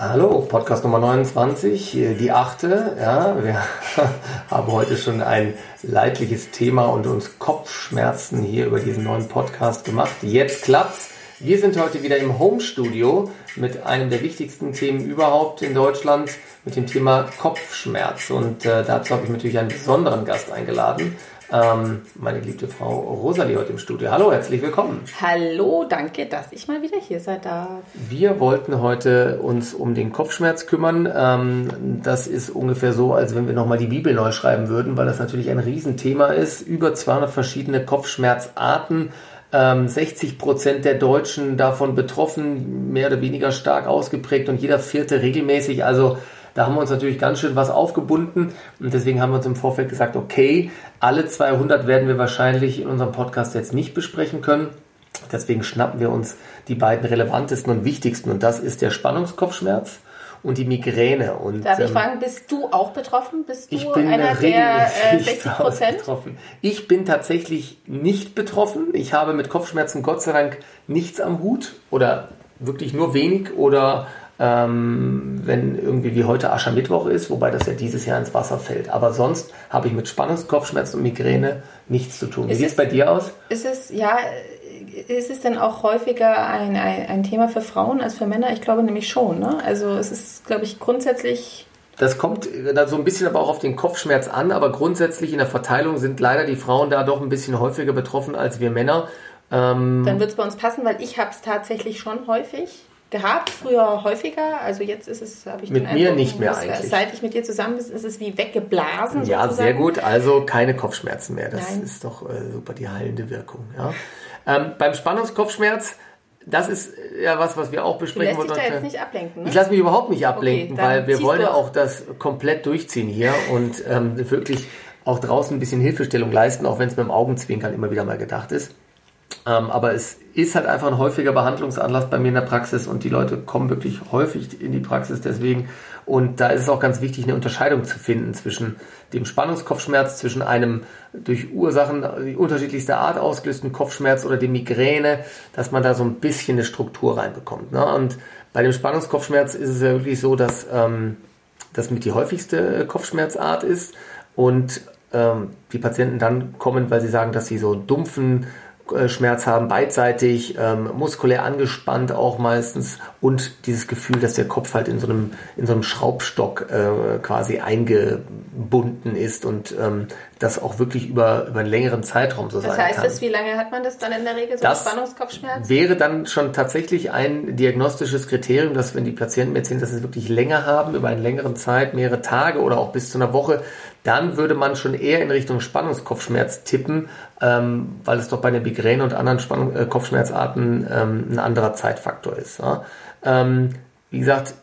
Hallo, Podcast Nummer 29, die achte. Ja, wir haben heute schon ein leidliches Thema und uns Kopfschmerzen hier über diesen neuen Podcast gemacht. Jetzt klappt's. Wir sind heute wieder im Home-Studio mit einem der wichtigsten Themen überhaupt in Deutschland, mit dem Thema Kopfschmerz. Und äh, dazu habe ich natürlich einen besonderen Gast eingeladen. Ähm, meine geliebte Frau Rosalie heute im Studio. Hallo, herzlich willkommen. Hallo, danke, dass ich mal wieder hier sein darf. Wir wollten heute uns um den Kopfschmerz kümmern. Ähm, das ist ungefähr so, als wenn wir nochmal die Bibel neu schreiben würden, weil das natürlich ein Riesenthema ist. Über 200 verschiedene Kopfschmerzarten. 60 ähm, Prozent der Deutschen davon betroffen, mehr oder weniger stark ausgeprägt und jeder vierte regelmäßig. Also da haben wir uns natürlich ganz schön was aufgebunden und deswegen haben wir uns im Vorfeld gesagt, okay, alle 200 werden wir wahrscheinlich in unserem Podcast jetzt nicht besprechen können. Deswegen schnappen wir uns die beiden relevantesten und wichtigsten und das ist der Spannungskopfschmerz und die Migräne. Und, Darf ich ähm, fragen, bist du auch betroffen? Bist du ich bin einer der äh, 60 Prozent? Ich bin tatsächlich nicht betroffen. Ich habe mit Kopfschmerzen Gott sei Dank nichts am Hut oder wirklich nur wenig oder ähm, wenn irgendwie wie heute Aschermittwoch ist, wobei das ja dieses Jahr ins Wasser fällt. Aber sonst habe ich mit Spannungskopfschmerzen und Migräne nichts zu tun. Wie sieht es bei dir aus? Ist es, ja, ist es denn auch häufiger ein, ein, ein, Thema für Frauen als für Männer? Ich glaube nämlich schon. Ne? Also es ist, glaube ich, grundsätzlich das kommt da so ein bisschen aber auch auf den Kopfschmerz an, aber grundsätzlich in der Verteilung sind leider die Frauen da doch ein bisschen häufiger betroffen als wir Männer. Ähm Dann wird es bei uns passen, weil ich habe es tatsächlich schon häufig gehabt, früher häufiger. Also jetzt ist es, habe ich Mit mir Eindruck, nicht mehr eigentlich. Seit ich mit dir zusammen bin, ist es wie weggeblasen. Ja, sozusagen. sehr gut. Also keine Kopfschmerzen mehr. Das Nein. ist doch äh, super die heilende Wirkung. Ja. Ähm, beim Spannungskopfschmerz, das ist ja was, was wir auch besprechen wollen. Lässt dich da jetzt nicht ablenken. Ne? Ich lasse mich überhaupt nicht ablenken, okay, weil wir wollen ja auch das komplett durchziehen hier und ähm, wirklich auch draußen ein bisschen Hilfestellung leisten, auch wenn es mit dem Augenzwinkern immer wieder mal gedacht ist. Ähm, aber es ist halt einfach ein häufiger Behandlungsanlass bei mir in der Praxis und die Leute kommen wirklich häufig in die Praxis deswegen. Und da ist es auch ganz wichtig, eine Unterscheidung zu finden zwischen dem Spannungskopfschmerz, zwischen einem durch Ursachen unterschiedlichster Art ausgelösten Kopfschmerz oder dem Migräne, dass man da so ein bisschen eine Struktur reinbekommt. Ne? Und bei dem Spannungskopfschmerz ist es ja wirklich so, dass ähm, das mit die häufigste Kopfschmerzart ist und ähm, die Patienten dann kommen, weil sie sagen, dass sie so dumpfen Schmerz haben, beidseitig, ähm, muskulär angespannt auch meistens und dieses Gefühl, dass der Kopf halt in so einem, in so einem Schraubstock äh, quasi eingebunden ist und ähm, das auch wirklich über, über einen längeren Zeitraum so das sein heißt kann. Das heißt, wie lange hat man das dann in der Regel, so das Spannungskopfschmerz? Wäre dann schon tatsächlich ein diagnostisches Kriterium, dass wenn die Patienten mir erzählen, dass sie es wirklich länger haben, über einen längeren Zeit, mehrere Tage oder auch bis zu einer Woche, dann würde man schon eher in Richtung Spannungskopfschmerz tippen, ähm, weil es doch bei der Migräne und anderen Spannung, äh, Kopfschmerzarten ähm, ein anderer Zeitfaktor ist. Ja? Ähm, wie gesagt,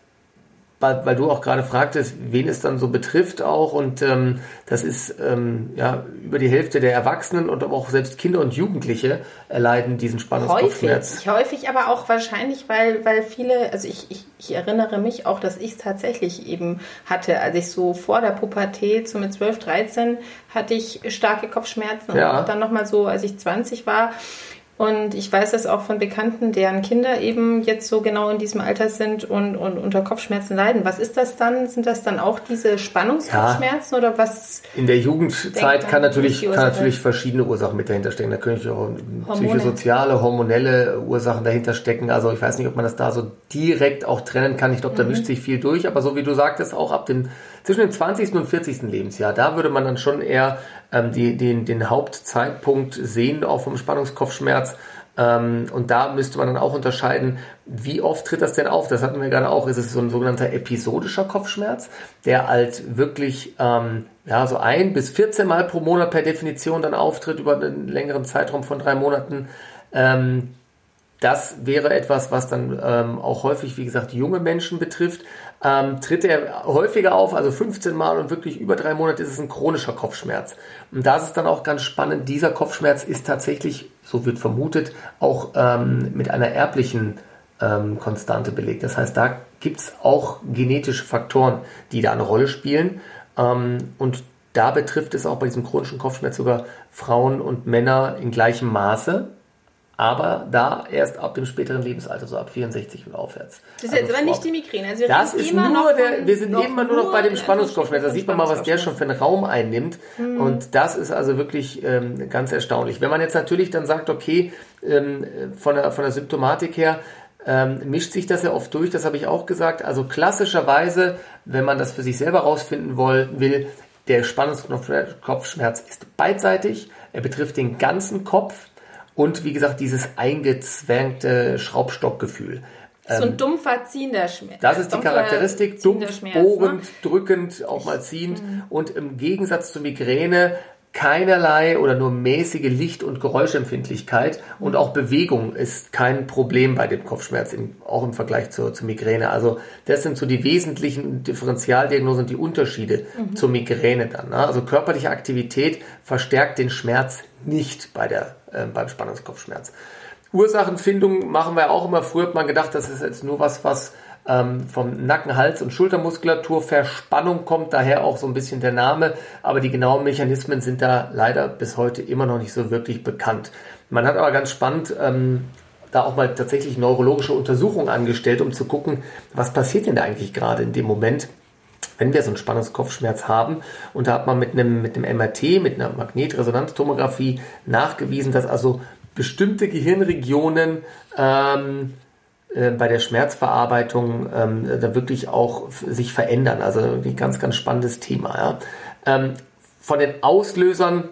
weil, weil du auch gerade fragtest, wen es dann so betrifft auch und ähm, das ist ähm, ja über die Hälfte der Erwachsenen und aber auch selbst Kinder und Jugendliche erleiden diesen Spannungskopfschmerz. Häufig, häufig aber auch wahrscheinlich, weil, weil viele, also ich, ich, ich erinnere mich auch, dass ich es tatsächlich eben hatte, als ich so vor der Pubertät, so mit 12, 13, hatte ich starke Kopfschmerzen ja. und dann nochmal so, als ich 20 war, und ich weiß das auch von Bekannten, deren Kinder eben jetzt so genau in diesem Alter sind und, und unter Kopfschmerzen leiden. Was ist das dann? Sind das dann auch diese Spannungskopfschmerzen ja. oder was? In der Jugendzeit kann natürlich, kann natürlich verschiedene Ursachen mit dahinter stecken. Da können auch Hormone. psychosoziale, hormonelle Ursachen dahinter stecken. Also ich weiß nicht, ob man das da so direkt auch trennen kann. Ich glaube, da mhm. mischt sich viel durch. Aber so wie du sagtest, auch ab dem zwischen dem 20. und 40. Lebensjahr, da würde man dann schon eher ähm, die, den, den Hauptzeitpunkt sehen, auch vom Spannungskopfschmerz. Ähm, und da müsste man dann auch unterscheiden, wie oft tritt das denn auf? Das hatten wir gerade auch. Ist es so ein sogenannter episodischer Kopfschmerz, der halt wirklich ähm, ja, so ein bis 14 Mal pro Monat per Definition dann auftritt über einen längeren Zeitraum von drei Monaten. Ähm, das wäre etwas, was dann ähm, auch häufig, wie gesagt, junge Menschen betrifft. Ähm, tritt er häufiger auf, also 15 Mal und wirklich über drei Monate ist es ein chronischer Kopfschmerz. Und da ist es dann auch ganz spannend, dieser Kopfschmerz ist tatsächlich, so wird vermutet, auch ähm, mit einer erblichen ähm, Konstante belegt. Das heißt, da gibt es auch genetische Faktoren, die da eine Rolle spielen. Ähm, und da betrifft es auch bei diesem chronischen Kopfschmerz sogar Frauen und Männer in gleichem Maße. Aber da erst ab dem späteren Lebensalter, so ab 64 und aufwärts. Das ist also jetzt aber nicht die Migräne. Also das ist nur der, wir sind immer nur noch bei dem Spannungskopfschmerz. Da sieht man mal, was der schon für einen Raum einnimmt. Mhm. Und das ist also wirklich ähm, ganz erstaunlich. Wenn man jetzt natürlich dann sagt, okay, ähm, von, der, von der Symptomatik her, ähm, mischt sich das ja oft durch, das habe ich auch gesagt. Also klassischerweise, wenn man das für sich selber rausfinden will, der Spannungskopfschmerz ist beidseitig, er betrifft den ganzen Kopf und wie gesagt dieses eingezwängte Schraubstockgefühl. So ein ähm, dumpfer, ziehender Schmerz. Das ist die Charakteristik, dumpf, bohrend, ne? drückend, auch mal ziehend. Mhm. Und im Gegensatz zur Migräne keinerlei oder nur mäßige Licht- und Geräuschempfindlichkeit und auch Bewegung ist kein Problem bei dem Kopfschmerz, im, auch im Vergleich zur, zur, Migräne. Also das sind so die wesentlichen Differentialdiagnosen und die Unterschiede mhm. zur Migräne dann. Ne? Also körperliche Aktivität verstärkt den Schmerz nicht bei der, äh, beim Spannungskopfschmerz. Ursachenfindung machen wir auch immer. Früher hat man gedacht, das ist jetzt nur was, was ähm, vom Nacken, Hals und Schultermuskulatur Verspannung kommt, daher auch so ein bisschen der Name, aber die genauen Mechanismen sind da leider bis heute immer noch nicht so wirklich bekannt. Man hat aber ganz spannend ähm, da auch mal tatsächlich neurologische Untersuchungen angestellt, um zu gucken, was passiert denn da eigentlich gerade in dem Moment, wenn wir so einen Spannungskopfschmerz haben. Und da hat man mit einem, mit einem MRT, mit einer Magnetresonanztomographie nachgewiesen, dass also bestimmte Gehirnregionen ähm, äh, bei der Schmerzverarbeitung ähm, da wirklich auch sich verändern. Also ein ganz, ganz spannendes Thema. Ja. Ähm, von den Auslösern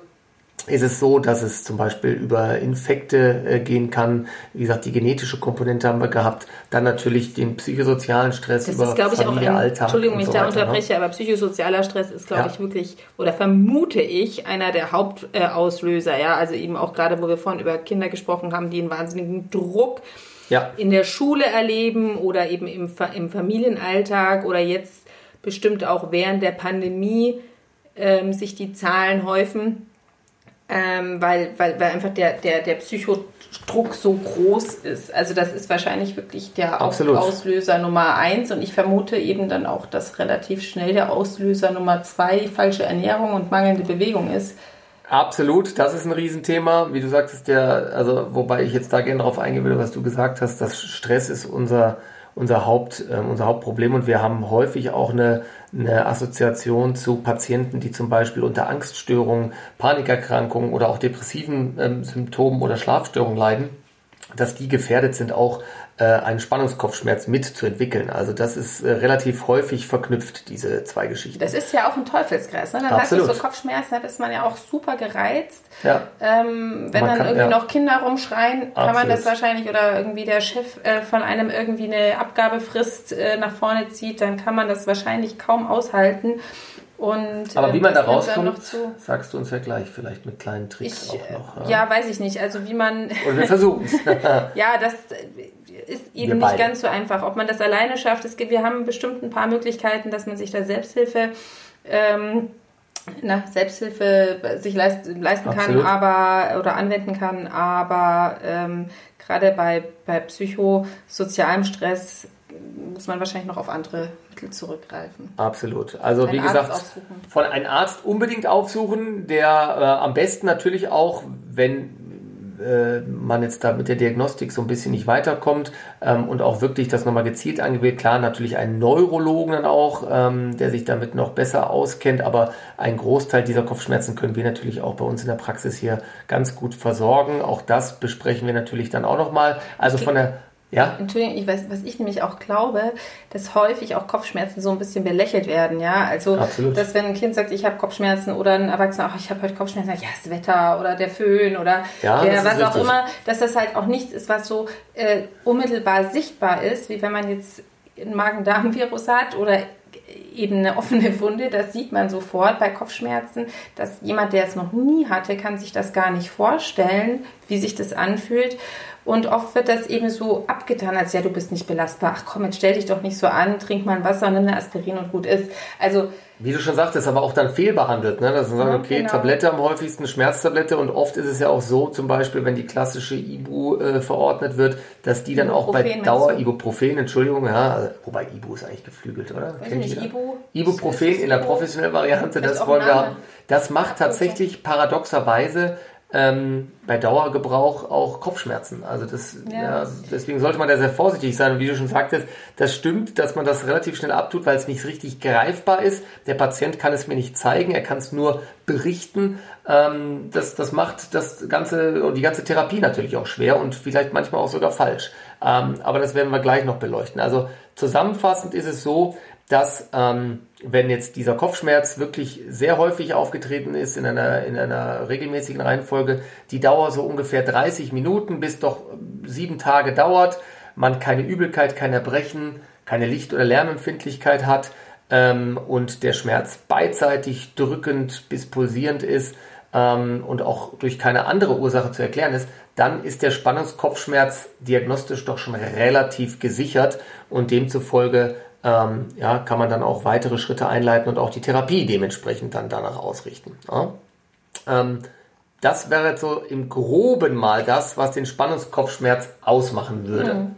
ist es so, dass es zum Beispiel über Infekte äh, gehen kann. Wie gesagt, die genetische Komponente haben wir gehabt. Dann natürlich den psychosozialen Stress das über ist, glaube Familie, ich, auch ein, Alltag. Entschuldigung, wenn ich so da ne? unterbreche, aber psychosozialer Stress ist, glaube ja. ich, wirklich, oder vermute ich, einer der Hauptauslöser. Äh, ja, also eben auch gerade, wo wir vorhin über Kinder gesprochen haben, die einen wahnsinnigen Druck ja. in der Schule erleben oder eben im, im Familienalltag oder jetzt bestimmt auch während der Pandemie ähm, sich die Zahlen häufen, ähm, weil, weil, weil einfach der, der, der Psychodruck so groß ist. Also das ist wahrscheinlich wirklich der Absolut. Auslöser Nummer eins und ich vermute eben dann auch, dass relativ schnell der Auslöser Nummer zwei falsche Ernährung und mangelnde Bewegung ist. Absolut, das ist ein Riesenthema. Wie du sagtest, der, also wobei ich jetzt da gerne darauf eingehen würde, was du gesagt hast, dass Stress ist unser, unser, Haupt, äh, unser Hauptproblem und wir haben häufig auch eine, eine Assoziation zu Patienten, die zum Beispiel unter Angststörungen, Panikerkrankungen oder auch depressiven ähm, Symptomen oder Schlafstörungen leiden, dass die gefährdet sind, auch äh, einen Spannungskopfschmerz mitzuentwickeln. Also das ist äh, relativ häufig verknüpft, diese zwei Geschichten. Das ist ja auch ein Teufelskreis. Ne? Dann Absolut. hast du so Kopfschmerzen, da ist man ja auch super gereizt. Ja. Ähm, wenn man dann kann, irgendwie ja. noch Kinder rumschreien, kann Absolut. man das wahrscheinlich, oder irgendwie der Chef äh, von einem irgendwie eine Abgabefrist äh, nach vorne zieht, dann kann man das wahrscheinlich kaum aushalten. Und, Aber wie man da rauskommt, sagst du uns ja gleich, vielleicht mit kleinen Tricks ich, auch noch. Ja? ja, weiß ich nicht. Also wie man... Oder wir versuchen es. ja, das ist eben nicht ganz so einfach. Ob man das alleine schafft, es gibt, wir haben bestimmt ein paar Möglichkeiten, dass man sich da Selbsthilfe, ähm, na, Selbsthilfe sich leist, leisten Absolut. kann, aber oder anwenden kann, aber ähm, gerade bei, bei psychosozialem Stress muss man wahrscheinlich noch auf andere Mittel zurückgreifen. Absolut. Also einen wie gesagt, von einem Arzt unbedingt aufsuchen, der äh, am besten natürlich auch, wenn äh, man jetzt da mit der Diagnostik so ein bisschen nicht weiterkommt ähm, und auch wirklich das nochmal gezielt angeht. Klar, natürlich einen Neurologen dann auch, ähm, der sich damit noch besser auskennt, aber einen Großteil dieser Kopfschmerzen können wir natürlich auch bei uns in der Praxis hier ganz gut versorgen. Auch das besprechen wir natürlich dann auch nochmal. Also von der ja? Entschuldigung, ich weiß, was ich nämlich auch glaube, dass häufig auch Kopfschmerzen so ein bisschen belächelt werden, ja. Also, Absolut. dass wenn ein Kind sagt, ich habe Kopfschmerzen oder ein Erwachsener, ach, ich habe heute Kopfschmerzen, ja, das Wetter oder der Föhn oder ja, der, was auch immer, dass das halt auch nichts ist, was so äh, unmittelbar sichtbar ist, wie wenn man jetzt ein Magen-Darm-Virus hat oder eben eine offene Wunde, das sieht man sofort bei Kopfschmerzen, dass jemand, der es noch nie hatte, kann sich das gar nicht vorstellen, wie sich das anfühlt. Und oft wird das eben so abgetan, als ja, du bist nicht belastbar. Ach komm, jetzt stell dich doch nicht so an, trink mal ein Wasser, nimm eine Aspirin und gut ist. Also wie du schon sagtest, aber auch dann fehlbehandelt. Ne? Dass man sagt, okay, genau. Tablette am häufigsten, Schmerztablette und oft ist es ja auch so, zum Beispiel, wenn die klassische Ibu äh, verordnet wird, dass die dann auch bei Dauer, Ibuprofen, Entschuldigung, ja, also, wobei Ibu ist eigentlich geflügelt, oder? Kennt nicht, Ibu? Ibuprofen in der professionellen Variante, das wollen wir haben. Das macht tatsächlich paradoxerweise ähm, bei Dauergebrauch auch Kopfschmerzen. Also das, ja. Ja, also deswegen sollte man da sehr vorsichtig sein. Und wie du schon sagtest, das stimmt, dass man das relativ schnell abtut, weil es nicht richtig greifbar ist. Der Patient kann es mir nicht zeigen, er kann es nur berichten. Ähm, das, das macht das ganze und die ganze Therapie natürlich auch schwer und vielleicht manchmal auch sogar falsch. Ähm, aber das werden wir gleich noch beleuchten. Also zusammenfassend ist es so, dass ähm, wenn jetzt dieser Kopfschmerz wirklich sehr häufig aufgetreten ist in einer, in einer regelmäßigen Reihenfolge, die Dauer so ungefähr 30 Minuten bis doch sieben Tage dauert, man keine Übelkeit, kein Erbrechen, keine Licht- oder Lärmempfindlichkeit hat ähm, und der Schmerz beidseitig drückend bis pulsierend ist ähm, und auch durch keine andere Ursache zu erklären ist, dann ist der Spannungskopfschmerz diagnostisch doch schon relativ gesichert und demzufolge ähm, ja, kann man dann auch weitere Schritte einleiten und auch die Therapie dementsprechend dann danach ausrichten. Ja. Ähm, das wäre jetzt so im Groben mal das, was den Spannungskopfschmerz ausmachen würde. Mhm.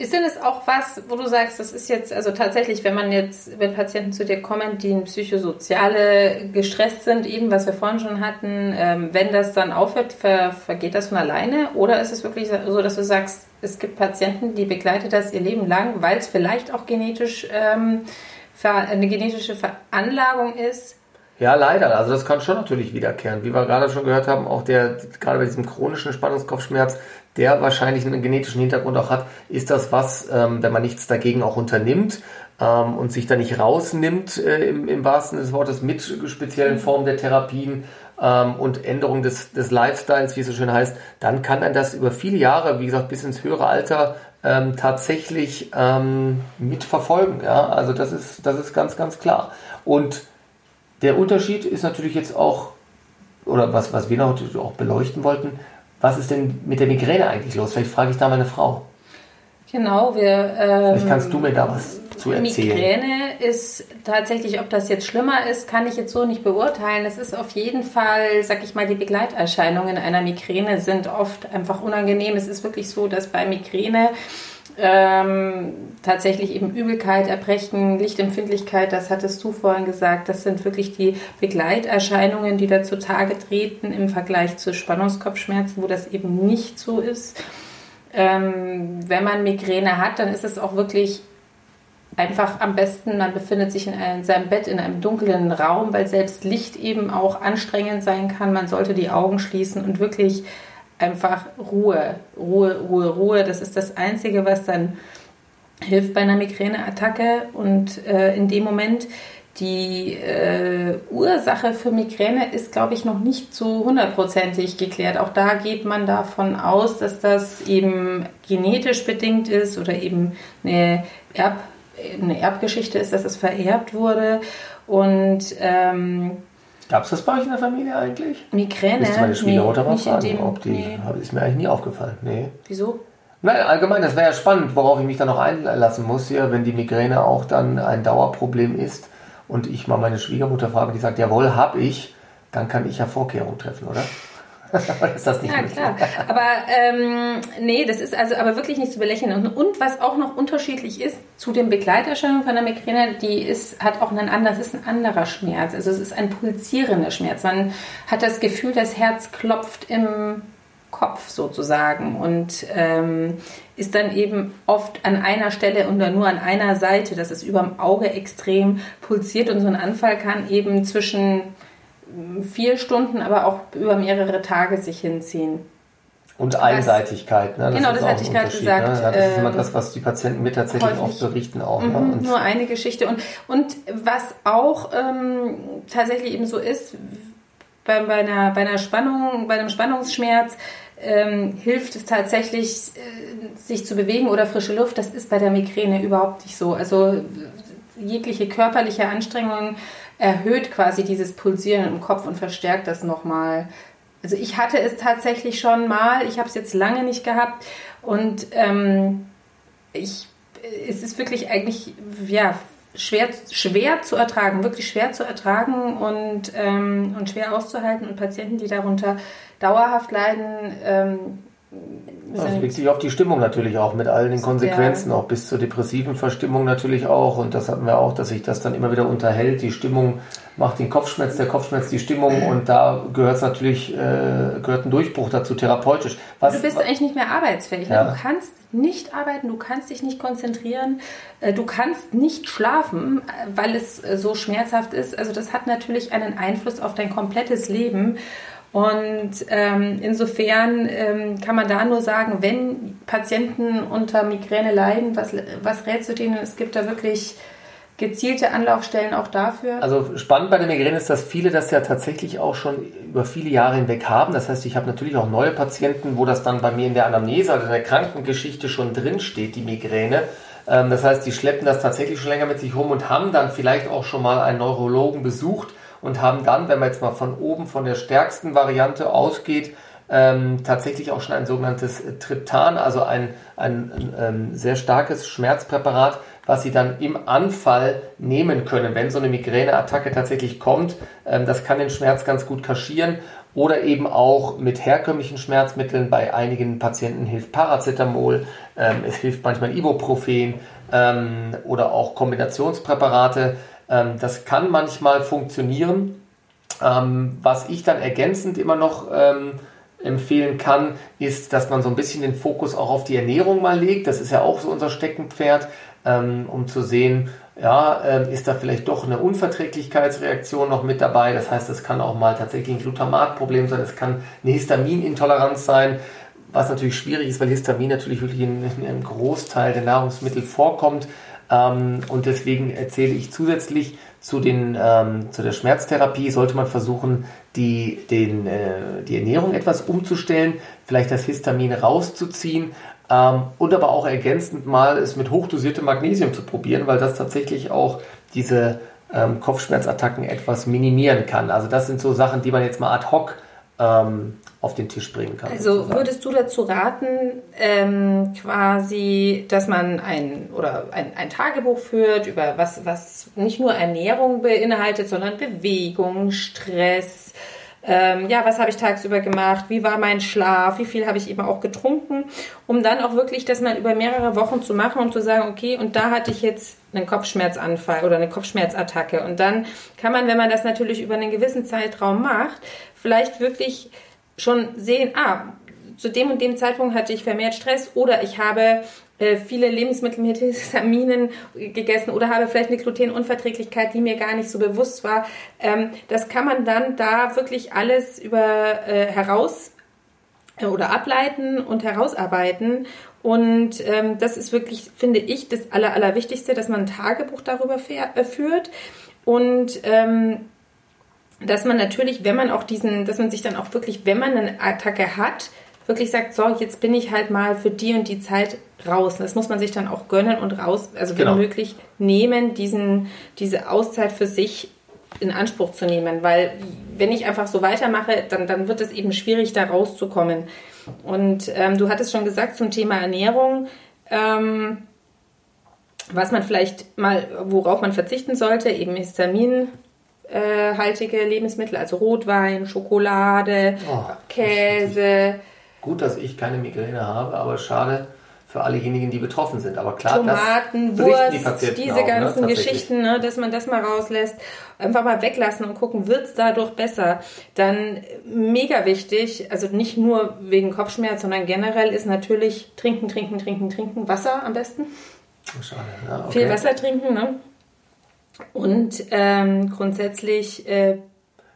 Ist denn es auch was, wo du sagst, das ist jetzt, also tatsächlich, wenn man jetzt, wenn Patienten zu dir kommen, die psychosoziale gestresst sind, eben was wir vorhin schon hatten, ähm, wenn das dann aufhört, ver, vergeht das von alleine? Oder ist es wirklich so, dass du sagst, es gibt Patienten, die begleitet das ihr Leben lang, weil es vielleicht auch genetisch ähm, eine genetische Veranlagung ist? Ja, leider. Also das kann schon natürlich wiederkehren. Wie wir gerade schon gehört haben, auch der, gerade bei diesem chronischen Spannungskopfschmerz, der wahrscheinlich einen genetischen Hintergrund auch hat, ist das was, ähm, wenn man nichts dagegen auch unternimmt ähm, und sich da nicht rausnimmt, äh, im, im wahrsten des Wortes, mit speziellen mhm. Formen der Therapien ähm, und Änderung des, des Lifestyles, wie es so schön heißt, dann kann ein das über viele Jahre, wie gesagt, bis ins höhere Alter ähm, tatsächlich ähm, mitverfolgen. Ja? Also das ist, das ist ganz, ganz klar. Und der Unterschied ist natürlich jetzt auch, oder was, was wir noch auch beleuchten wollten, was ist denn mit der Migräne eigentlich los? Vielleicht frage ich da meine Frau. Genau, wir. Ähm, Vielleicht kannst du mir da was zu erzählen. Migräne ist tatsächlich, ob das jetzt schlimmer ist, kann ich jetzt so nicht beurteilen. Es ist auf jeden Fall, sag ich mal, die Begleiterscheinungen einer Migräne sind oft einfach unangenehm. Es ist wirklich so, dass bei Migräne ähm, tatsächlich eben Übelkeit, Erbrechen, Lichtempfindlichkeit, das hattest du vorhin gesagt, das sind wirklich die Begleiterscheinungen, die da zutage treten im Vergleich zu Spannungskopfschmerzen, wo das eben nicht so ist. Ähm, wenn man Migräne hat, dann ist es auch wirklich einfach am besten, man befindet sich in, einem, in, seinem Bett in einem dunklen Raum, weil selbst Licht eben auch anstrengend sein kann. Man sollte die Augen schließen und wirklich einfach Ruhe, Ruhe, Ruhe, Ruhe. Das ist das Einzige, was dann hilft bei einer Migräneattacke. Und äh, in dem Moment, die äh, Ursache für Migräne ist, glaube ich, noch nicht so hundertprozentig geklärt. Auch da geht man davon aus, dass das eben genetisch bedingt ist oder eben eine, Erb, eine Erbgeschichte ist, dass es vererbt wurde. Und ähm, Gab es das bei euch in der Familie eigentlich? Migräne? Müsste meine Schwiegermutter nee, mal fragen, dem, ob die, nee. ist mir eigentlich nie aufgefallen. Nee. Wieso? Nein, allgemein, das wäre ja spannend, worauf ich mich dann noch einlassen muss hier, wenn die Migräne auch dann ein Dauerproblem ist und ich mal meine Schwiegermutter frage, die sagt, jawohl, hab ich, dann kann ich ja Vorkehrungen treffen, oder? ist das nicht ja, möglich? klar. Aber ähm, nee, das ist also aber wirklich nicht zu belächeln. Und, und was auch noch unterschiedlich ist zu den Begleiterscheinungen von der Migräne, die ist, hat auch einen anderen, das ist ein anderer Schmerz. Also es ist ein pulsierender Schmerz. Man hat das Gefühl, das Herz klopft im Kopf sozusagen und ähm, ist dann eben oft an einer Stelle und nur an einer Seite, dass es über dem Auge extrem pulsiert und so ein Anfall kann eben zwischen vier Stunden, aber auch über mehrere Tage sich hinziehen. Und Einseitigkeit, ne? Das genau, das hatte ich gerade gesagt. Ne? Ja, das ist immer ähm, das, was die Patienten mir tatsächlich oft berichten auch. Ne? Mhm, ne? nur eine Geschichte. Und, und was auch ähm, tatsächlich eben so ist, bei, bei, einer, bei einer Spannung, bei einem Spannungsschmerz, ähm, hilft es tatsächlich, äh, sich zu bewegen oder frische Luft. Das ist bei der Migräne überhaupt nicht so. Also jegliche körperliche Anstrengung erhöht quasi dieses Pulsieren im Kopf und verstärkt das nochmal. Also ich hatte es tatsächlich schon mal, ich habe es jetzt lange nicht gehabt und ähm, ich, es ist wirklich eigentlich ja, schwer, schwer zu ertragen, wirklich schwer zu ertragen und, ähm, und schwer auszuhalten und Patienten, die darunter dauerhaft leiden, ähm, Das wirkt sich auf die Stimmung natürlich auch mit all den Konsequenzen, auch bis zur depressiven Verstimmung natürlich auch. Und das hatten wir auch, dass sich das dann immer wieder unterhält. Die Stimmung macht den Kopfschmerz, der Kopfschmerz die Stimmung und da gehört es natürlich, äh, gehört ein Durchbruch dazu, therapeutisch. Was, du bist eigentlich nicht mehr arbeitsfähig. Ne? Ja. Du kannst nicht arbeiten, du kannst dich nicht konzentrieren, äh, du kannst nicht schlafen, äh, weil es äh, so schmerzhaft ist. Also das hat natürlich einen Einfluss auf dein komplettes Leben. Und ähm, insofern ähm, kann man da nur sagen, wenn Patienten unter Migräne leiden, was, was rätst du denen? Es gibt da wirklich gezielte Anlaufstellen auch dafür? Also spannend bei der Migräne ist, dass viele das ja tatsächlich auch schon über viele Jahre hinweg haben. Das heißt, ich habe natürlich auch neue Patienten, wo das dann bei mir in der Anamnese, also in der Krankengeschichte schon drin steht, die Migräne. Ähm, das heißt, die schleppen das tatsächlich schon länger mit sich rum und haben dann vielleicht auch schon mal einen Neurologen besucht und haben dann, wenn man jetzt mal von oben von der stärksten Variante ausgeht, ähm, tatsächlich auch schon ein sogenanntes Triptan, also ein, ein, ein, ähm, sehr starkes Schmerzpräparat, was sie dann im Anfall nehmen können, wenn so eine Migräneattacke tatsächlich kommt. Ähm, das kann den Schmerz ganz gut kaschieren oder eben auch mit herkömmlichen Schmerzmitteln. Bei einigen Patienten hilft Paracetamol, ähm, es hilft manchmal Ibuprofen ähm, oder auch Kombinationspräparate. Ähm, das kann manchmal funktionieren. Ähm, was ich dann ergänzend immer noch ähm, empfehlen kann, ist, dass man so ein bisschen den Fokus auch auf die Ernährung mal legt. Das ist ja auch so unser Steckenpferd, um zu sehen, ja, ist da vielleicht doch eine Unverträglichkeitsreaktion noch mit dabei. Das heißt, es kann auch mal tatsächlich ein Glutamatproblem sein, es kann eine Histaminintoleranz sein, was natürlich schwierig ist, weil Histamin natürlich wirklich in, in einem Großteil der Nahrungsmittel vorkommt. Ähm, und deswegen erzähle ich zusätzlich zu, den, ähm, zu der Schmerztherapie, sollte man versuchen, die, den, äh, die Ernährung etwas umzustellen, vielleicht das Histamin rauszuziehen ähm, und aber auch ergänzend mal es mit hochdosiertem Magnesium zu probieren, weil das tatsächlich auch diese ähm, Kopfschmerzattacken etwas minimieren kann. Also das sind so Sachen, die man jetzt mal ad hoc ähm, auf den Tisch bringen kann. Also sozusagen. würdest du dazu raten, ähm, quasi, dass man ein oder ein, ein Tagebuch führt über was, was nicht nur Ernährung beinhaltet, sondern Bewegung, Stress, ähm, ja, was habe ich tagsüber gemacht, wie war mein Schlaf, wie viel habe ich eben auch getrunken, um dann auch wirklich das mal über mehrere Wochen zu machen und zu sagen, okay, und da hatte ich jetzt einen Kopfschmerzanfall oder eine Kopfschmerzattacke. Und dann kann man, wenn man das natürlich über einen gewissen Zeitraum macht, vielleicht wirklich schon sehen, ah, zu dem und dem Zeitpunkt hatte ich vermehrt Stress oder ich habe äh, viele Lebensmittel mit Histaminen gegessen oder habe vielleicht eine Glutenunverträglichkeit, die mir gar nicht so bewusst war. Ähm, das kann man dann da wirklich alles über äh, heraus äh, oder ableiten und herausarbeiten. Und ähm, das ist wirklich, finde ich, das Aller, Allerwichtigste, dass man ein Tagebuch darüber führt. Und ähm, dass man natürlich, wenn man auch diesen, dass man sich dann auch wirklich, wenn man eine Attacke hat, wirklich sagt, so, jetzt bin ich halt mal für die und die Zeit raus. Das muss man sich dann auch gönnen und raus, also wenn genau. möglich, nehmen, diesen, diese Auszeit für sich in Anspruch zu nehmen. Weil wenn ich einfach so weitermache, dann, dann wird es eben schwierig, da rauszukommen. Und ähm, du hattest schon gesagt zum Thema Ernährung, ähm, was man vielleicht mal, worauf man verzichten sollte, eben Histamin haltige Lebensmittel, also Rotwein, Schokolade, oh, Käse. Gut, dass ich keine Migräne habe, aber schade für allejenigen, die betroffen sind. Aber klar, Tomaten, das Wurst, die diese auch, ne, ganzen ne, Geschichten, ne, dass man das mal rauslässt, einfach mal weglassen und gucken, wird es dadurch besser. Dann mega wichtig, also nicht nur wegen Kopfschmerz, sondern generell ist natürlich trinken, trinken, trinken, trinken, Wasser am besten. Schade, ja, okay. Viel Wasser trinken, ne? Und ähm, grundsätzlich äh,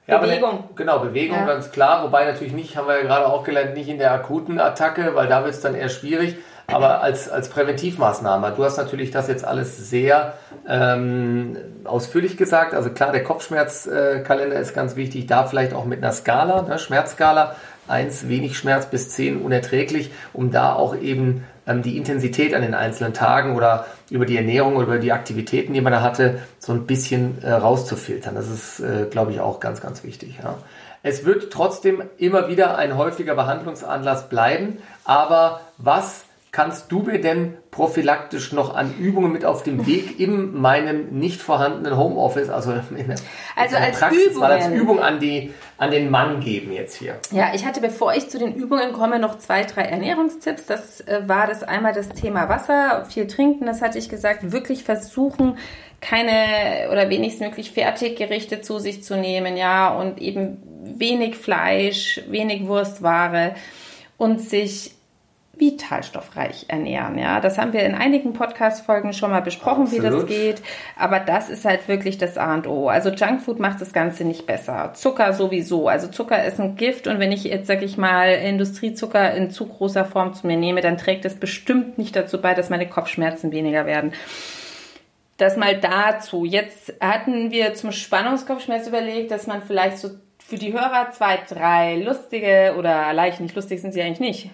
ja, Bewegung. Ne, genau, Bewegung ja. ganz klar. Wobei natürlich nicht, haben wir ja gerade auch gelernt, nicht in der akuten Attacke, weil da wird es dann eher schwierig. Aber als, als Präventivmaßnahme. Du hast natürlich das jetzt alles sehr ähm, ausführlich gesagt. Also klar, der Kopfschmerzkalender ist ganz wichtig. Da vielleicht auch mit einer Skala, ne, Schmerzskala. 1 wenig Schmerz bis 10 unerträglich, um da auch eben ähm, die Intensität an den einzelnen Tagen oder über die Ernährung oder über die Aktivitäten, die man da hatte, so ein bisschen äh, rauszufiltern. Das ist, äh, glaube ich, auch ganz, ganz wichtig. Ja. Es wird trotzdem immer wieder ein häufiger Behandlungsanlass bleiben, aber was kannst du mir denn prophylaktisch noch an Übungen mit auf dem Weg in meinem nicht vorhandenen Homeoffice, also in der, also in der als Praxis, Übungen. mal als Übung an, die, an den Mann geben jetzt hier? Ja, ich hatte, bevor ich zu den Übungen komme, noch zwei, drei Ernährungstipps. Das äh, war das einmal das Thema Wasser, viel trinken, das hatte ich gesagt, wirklich versuchen, keine oder wenigstens möglich Fertiggerichte zu sich zu nehmen, ja, und eben wenig Fleisch, wenig Wurstware und sich vitalstoffreich ernähren. Ja, das haben wir in einigen Podcast-Folgen schon mal besprochen, Absolut. wie das geht. Aber das ist halt wirklich das A und O. Also Junkfood macht das Ganze nicht besser. Zucker sowieso. Also Zucker ist ein Gift und wenn ich jetzt, sag ich mal, Industriezucker in zu großer Form zu mir nehme, dann trägt es bestimmt nicht dazu bei, dass meine Kopfschmerzen weniger werden. Das mal dazu. Jetzt hatten wir zum Spannungskopfschmerz überlegt, dass man vielleicht so für die Hörer zwei, drei lustige oder leicht nicht lustig sind sie eigentlich nicht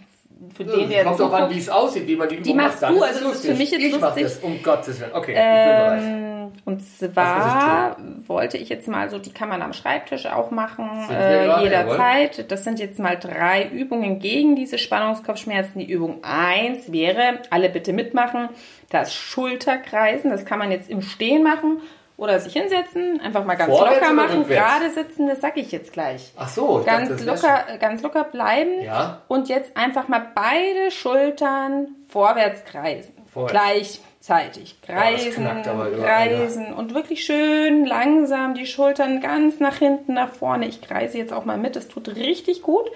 für den, der Kommt doch an, wie es aussieht, wie man die Übung Die machst macht. du, also das ist für mich jetzt ich lustig. Das, um Gottes Willen. Okay, ähm, Und zwar wollte ich jetzt mal so, die kann man am Schreibtisch auch machen, äh, jederzeit. Das sind jetzt mal drei Übungen gegen diese Spannungskopfschmerzen. Die Übung 1 wäre, alle bitte mitmachen, das Schulterkreisen. Das kann man jetzt im Stehen machen oder sich hinsetzen, einfach mal ganz Vorwärts locker machen, gerade sitzen, das sag ich jetzt gleich. Ach so, ganz dachte, locker, ganz locker bleiben ja. und jetzt einfach mal beide Schultern vorwärts kreisen. Vorwärts. Gleichzeitig kreisen, oh, kreisen ja. und wirklich schön langsam die Schultern ganz nach hinten, nach vorne. Ich kreise jetzt auch mal mit, das tut richtig gut.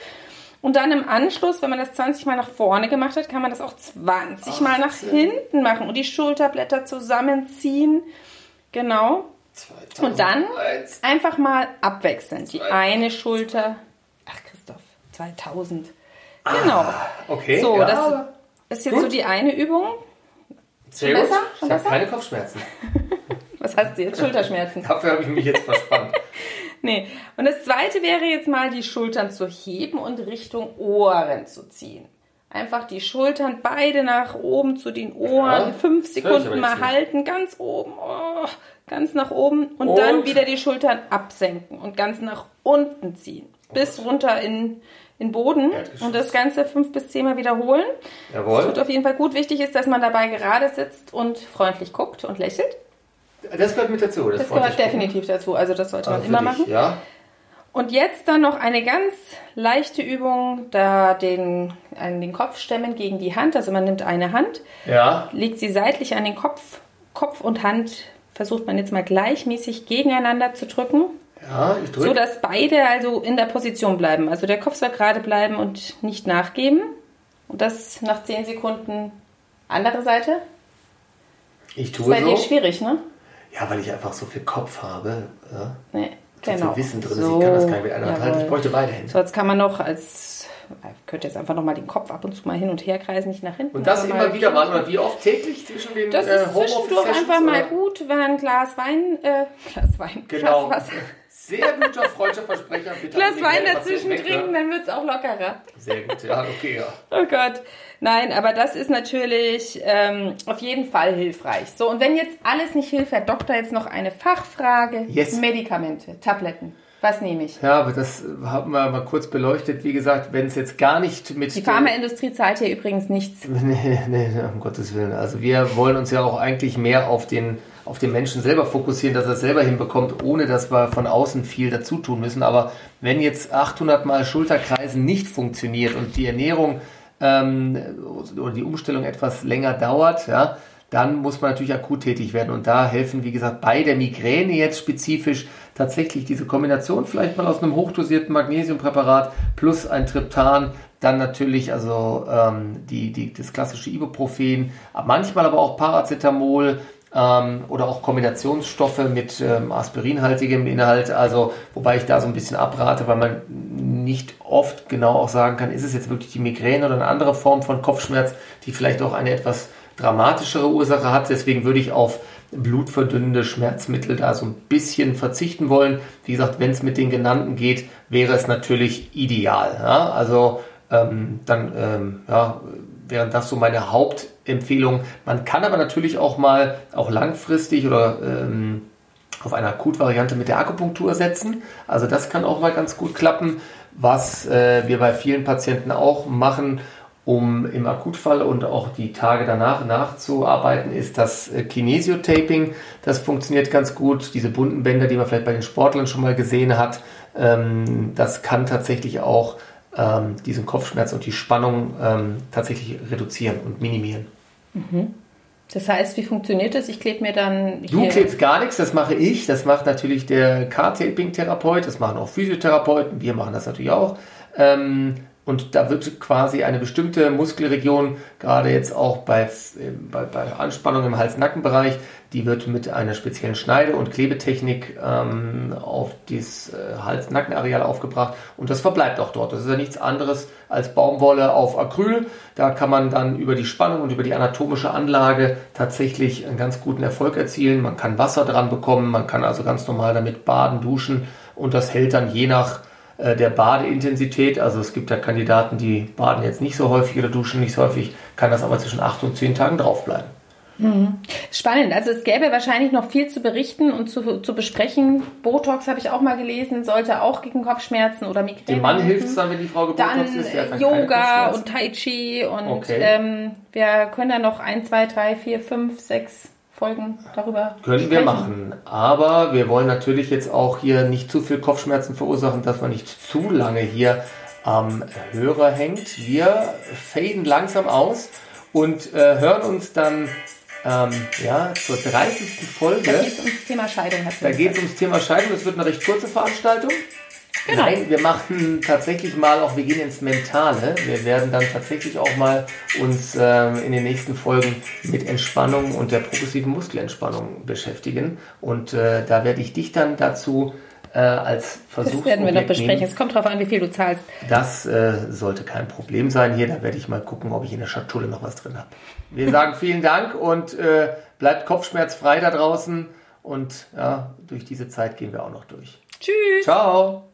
Und dann im Anschluss, wenn man das 20 Mal nach vorne gemacht hat, kann man das auch 20 Ach, Mal nach hinten machen und die Schulterblätter zusammenziehen. Genau. 2001. Und dann einfach mal abwechselnd. Die eine Schulter. Ach, Christoph, 2000. Ah, genau. Okay. So, ja. das ist jetzt Gut. so die eine Übung. Sehr besser? Schon ich habe keine Kopfschmerzen. Was hast du jetzt? Schulterschmerzen. Dafür habe ich mich jetzt verspannt. nee. Und das zweite wäre jetzt mal, die Schultern zu heben und Richtung Ohren zu ziehen. Einfach die Schultern beide nach oben zu den Ohren, ja, fünf Sekunden mal halten, ganz oben, oh, ganz nach oben und, und, dann wieder die Schultern absenken und ganz nach unten ziehen, bis runter in den Boden und das Ganze fünf bis zehnmal wiederholen. Jawohl. Das wird auf jeden Fall gut. Wichtig ist, dass man dabei gerade sitzt und freundlich guckt und lächelt. Das gehört mit dazu. Das, das gehört definitiv dazu. Also das sollte man also immer dich, machen. Ja. Und jetzt dann noch eine ganz leichte Übung, da den, an den Kopf stemmen gegen die Hand. Also man nimmt eine Hand, ja. legt sie seitlich an den Kopf, Kopf und Hand versucht man jetzt mal gleichmäßig gegeneinander zu drücken. Ja, ich drücke. So dass beide also in der Position bleiben. Also der Kopf soll gerade bleiben und nicht nachgeben. Und das nach 10 Sekunden andere Seite. Ich tue das ist bei so. dir schwierig, ne? Ja, weil ich einfach so viel Kopf habe. Ja. Nee genau. viel Wissen drin so, Ich kann das gar nicht mit einer Hand halten. Ich bräuchte beide Hände. So, jetzt kann man noch als, könnte jetzt einfach noch mal den Kopf ab und zu mal hin und her kreisen, nicht nach hinten. Und das immer wieder mal, wie oft täglich zwischen den Das ist äh, zwischendurch einfach mal gut, wenn ein Glas Wein, äh, Glas Wein, genau. Glas Wasser. Sehr guter freudscher Versprecher. Bitte Glas Wein dazwischen trinken, dann wird es auch lockerer. Sehr gut, ja, okay, ja. Oh Gott. Nein, aber das ist natürlich ähm, auf jeden Fall hilfreich. So, und wenn jetzt alles nicht hilft, Herr Doktor, jetzt noch eine Fachfrage. Yes. Medikamente, Tabletten. Was nehme ich? Ja, aber das haben wir mal kurz beleuchtet. Wie gesagt, wenn es jetzt gar nicht mit. Die Pharmaindustrie zahlt hier übrigens nichts. Nee, nee, um Gottes Willen. Also wir wollen uns ja auch eigentlich mehr auf den, auf den Menschen selber fokussieren, dass er es selber hinbekommt, ohne dass wir von außen viel dazu tun müssen. Aber wenn jetzt 800 Mal Schulterkreisen nicht funktioniert und die Ernährung ähm, oder die Umstellung etwas länger dauert, ja, dann muss man natürlich akut tätig werden. Und da helfen, wie gesagt, bei der Migräne jetzt spezifisch tatsächlich diese Kombination vielleicht mal aus einem hochdosierten Magnesiumpräparat plus ein Triptan, dann natürlich also ähm, die, die, das klassische Ibuprofen, manchmal aber auch Paracetamol, ähm, oder auch Kombinationsstoffe mit ähm, aspirinhaltigem Inhalt, also wobei ich da so ein bisschen abrate, weil man nicht oft genau auch sagen kann, ist es jetzt wirklich die Migräne oder eine andere Form von Kopfschmerz, die vielleicht auch eine etwas dramatischere Ursache hat. Deswegen würde ich auf blutverdünnende Schmerzmittel da so ein bisschen verzichten wollen. Wie gesagt, wenn es mit den genannten geht, wäre es natürlich ideal. Ja? Also ähm, dann ähm, ja, wären das so meine Hauptempfehlungen. Man kann aber natürlich auch mal auch langfristig oder ähm, auf eine Akutvariante mit der Akupunktur setzen. Also das kann auch mal ganz gut klappen, was äh, wir bei vielen Patienten auch machen um im Akutfall und auch die Tage danach nachzuarbeiten, ist das äh, Kinesiotaping. Das funktioniert ganz gut. Diese bunten Bänder, die man vielleicht bei den Sportlern schon mal gesehen hat, ähm, das kann tatsächlich auch ähm, diesen Kopfschmerz und die Spannung ähm, tatsächlich reduzieren und minimieren. Mhm. Das heißt, wie funktioniert das? Ich klebe mir dann. Du klebst gar nichts, das mache ich. Das macht natürlich der K-Taping-Therapeut, das machen auch Physiotherapeuten, wir machen das natürlich auch. Ähm, und da wird quasi eine bestimmte Muskelregion, gerade jetzt auch bei, bei, bei Anspannung im Hals-Nacken-Bereich, die wird mit einer speziellen Schneide- und Klebetechnik ähm, auf dieses äh, Hals-Nacken-Areal aufgebracht und das verbleibt auch dort. Das ist ja nichts anderes als Baumwolle auf Acryl. Da kann man dann über die Spannung und über die anatomische Anlage tatsächlich einen ganz guten Erfolg erzielen. Man kann Wasser dran bekommen, man kann also ganz normal damit baden, duschen und das hält dann je nach der Badeintensität. Also es gibt ja Kandidaten, die baden jetzt nicht so häufig oder duschen nicht so häufig, kann das aber zwischen acht und zehn Tagen draufbleiben. Mhm. Spannend. Also es gäbe wahrscheinlich noch viel zu berichten und zu, zu besprechen. Botox habe ich auch mal gelesen, sollte auch gegen Kopfschmerzen oder Migräne. Dem Mann hilft es dann, wenn die Frau gebotox ist. Dann Yoga und Tai Chi und okay. ähm, wir können da noch ein, zwei, drei, vier, fünf, sechs Folgen darüber Können sprechen. wir machen. Aber wir wollen natürlich jetzt auch hier nicht zu viel Kopfschmerzen verursachen, dass man nicht zu lange hier am Hörer hängt. Wir faden langsam aus und äh, hören uns dann ähm, ja, zur 30. Folge. Da geht es ums Thema Scheidung. Da geht es ums Thema Scheidung. Das wird eine recht kurze Veranstaltung. Genau. Nein, wir machen tatsächlich mal auch, wir gehen ins Mentale. Wir werden dann tatsächlich auch mal uns ähm, in den nächsten Folgen mit Entspannung und der progressiven Muskelentspannung beschäftigen. Und äh, da werde ich dich dann dazu äh, als Versuch. Das werden wir noch besprechen. Nehmen. Es kommt darauf an, wie viel du zahlst. Das äh, sollte kein Problem sein hier. Da werde ich mal gucken, ob ich in der Schatulle noch was drin habe. Wir sagen vielen Dank und äh, bleibt kopfschmerzfrei da draußen. Und ja, durch diese Zeit gehen wir auch noch durch. Tschüss. Ciao.